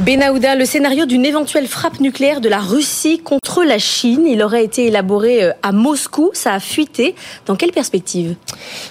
Benahouda, le scénario d'une éventuelle frappe nucléaire de la Russie contre la Chine, il aurait été élaboré euh, à Moscou, ça a fuité. Dans quelle perspective?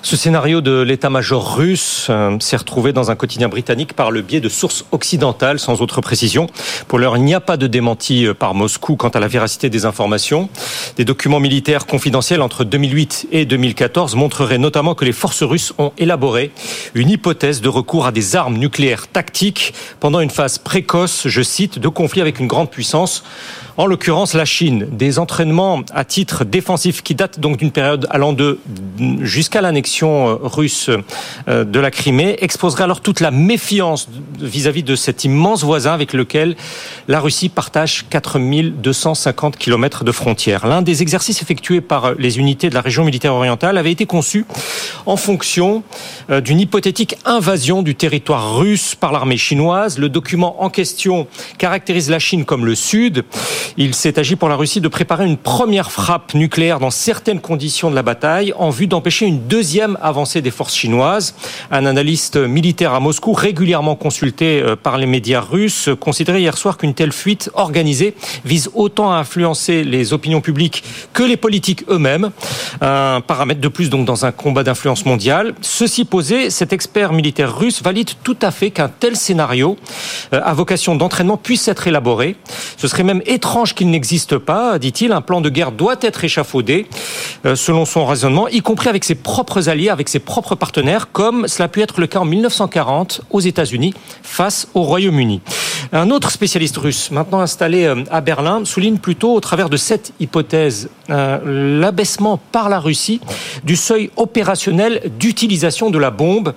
Ce scénario de l'état-major russe euh, s'est retrouvé dans un quotidien britannique par le biais de sources occidentales, sans autre précision. Pour l'heure, il n'y a pas de démenti euh, par Moscou quant à la véracité des informations. Des documents militaires confidentiels entre 2008 et 2014 montreraient notamment que les forces russes ont élaboré une hypothèse de recours à des armes nucléaires tactiques pendant une phase précoce je cite, de conflits avec une grande puissance, en l'occurrence la Chine. Des entraînements à titre défensif qui datent donc d'une période allant de jusqu'à l'annexion euh, russe euh, de la Crimée exposeraient alors toute la méfiance vis-à-vis de cet immense voisin avec lequel la Russie partage 4250 km de frontières. L'un des exercices effectués par les unités de la région militaire orientale avait été conçu en fonction euh, d'une hypothétique invasion du territoire russe par l'armée chinoise. Le document en question caractérise la Chine comme le Sud. Il s'est agi pour la Russie de préparer une première frappe nucléaire dans certaines conditions de la bataille en vue d'empêcher une deuxième avancée des forces chinoises. Un analyste militaire à Moscou, régulièrement consulté euh, par les médias russes, considérait hier soir qu'une telle fuite organisée vise autant à influencer les opinions publiques que les politiques eux-mêmes. Un paramètre de plus donc dans un combat d'influence mondiale. Ceci posé, cet expert militaire russe valide tout à fait qu'un tel scénario euh, d'entraînement puisse être élaboré. Ce serait même étrange qu'il n'existe pas, dit-il. Un plan de guerre doit être échafaudé, euh, selon son raisonnement, y compris avec ses propres alliés, avec ses propres partenaires, comme cela a pu être le cas en 1940 aux États-Unis face au Royaume-Uni. Un autre spécialiste russe, maintenant installé euh, à Berlin, souligne plutôt, au travers de cette hypothèse, euh, l'abaissement par la Russie du seuil opérationnel d'utilisation de la bombe.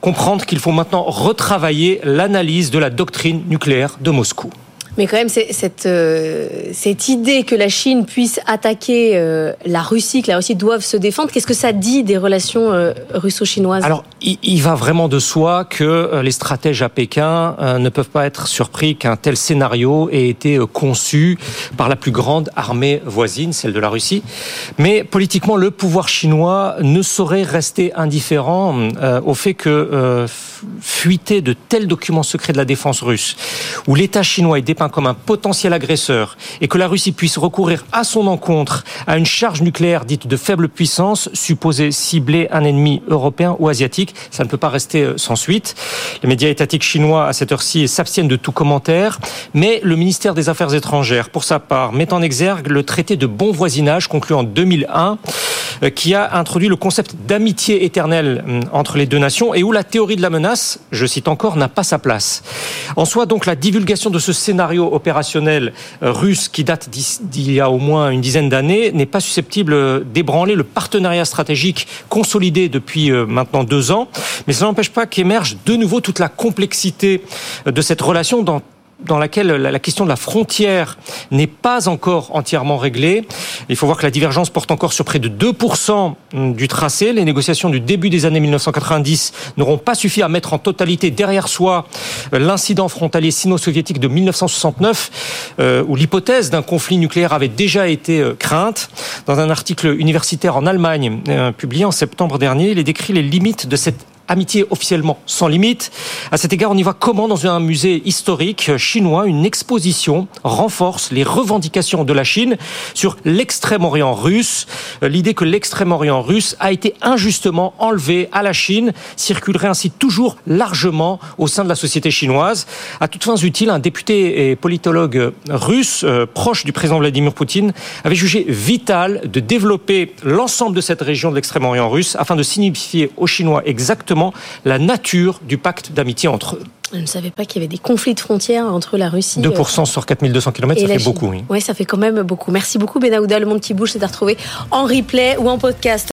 Comprendre qu'il faut maintenant retravailler l'analyse de la doctrine nucléaire de Moscou. Mais quand même, cette, euh, cette idée que la Chine puisse attaquer euh, la Russie, que la Russie doive se défendre, qu'est-ce que ça dit des relations euh, russo-chinoises? Alors, il, il, va vraiment de soi que les stratèges à Pékin ne peuvent pas être surpris qu'un tel scénario ait été conçu par la plus grande armée voisine, celle de la Russie. Mais politiquement, le pouvoir chinois ne saurait rester indifférent au fait que fuiter de tels documents secrets de la défense russe, où l'État chinois est dépeint comme un potentiel agresseur et que la Russie puisse recourir à son encontre à une charge nucléaire dite de faible puissance, supposée cibler un ennemi européen ou asiatique, ça ne peut pas rester euh, sans suite. Les médias étatiques chinois, à cette heure-ci, s'abstiennent de tout commentaire, mais le ministère des Affaires étrangères, pour sa part, met en exergue le traité de bon voisinage conclu en 2001 euh, qui a introduit le concept d'amitié éternelle hum, entre les deux nations et où la théorie de la menace, je cite encore, n'a pas sa place. En soi, donc, la divulgation de ce scénario opérationnel euh, russe qui date d'il y a au moins une dizaine d'années n'est pas susceptible d'ébranler le partenariat stratégique consolidé depuis euh, maintenant deux ans. Mais ça n'empêche pas qu'émerge de nouveau toute la complexité de cette relation dans dans laquelle la question de la frontière n'est pas encore entièrement réglée. Il faut voir que la divergence porte encore sur près de 2% du tracé. Les négociations du début des années 1990 n'auront pas suffi à mettre en totalité derrière soi l'incident frontalier sino-soviétique de 1969, euh, où l'hypothèse d'un conflit nucléaire avait déjà été euh, crainte. Dans un article universitaire en Allemagne, euh, publié en septembre dernier, il est décrit les limites de cette amitié officiellement sans limite. À cet égard, on y voit comment dans un musée historique chinois, une exposition renforce les revendications de la Chine sur l'extrême-orient russe. L'idée que l'extrême-orient russe a été injustement enlevé à la Chine circulerait ainsi toujours largement au sein de la société chinoise. À toutes fins utiles, un député et politologue russe euh, proche du président Vladimir Poutine avait jugé vital de développer l'ensemble de cette région de l'extrême-orient russe afin de signifier aux Chinois exactement la nature du pacte d'amitié entre eux. Je ne savais pas qu'il y avait des conflits de frontières entre la Russie. 2% euh, sur 4200 km, ça fait beaucoup. Oui. oui, ça fait quand même beaucoup. Merci beaucoup, Benahouda. Le Monde qui bouge, c'est à retrouver en replay ou en podcast.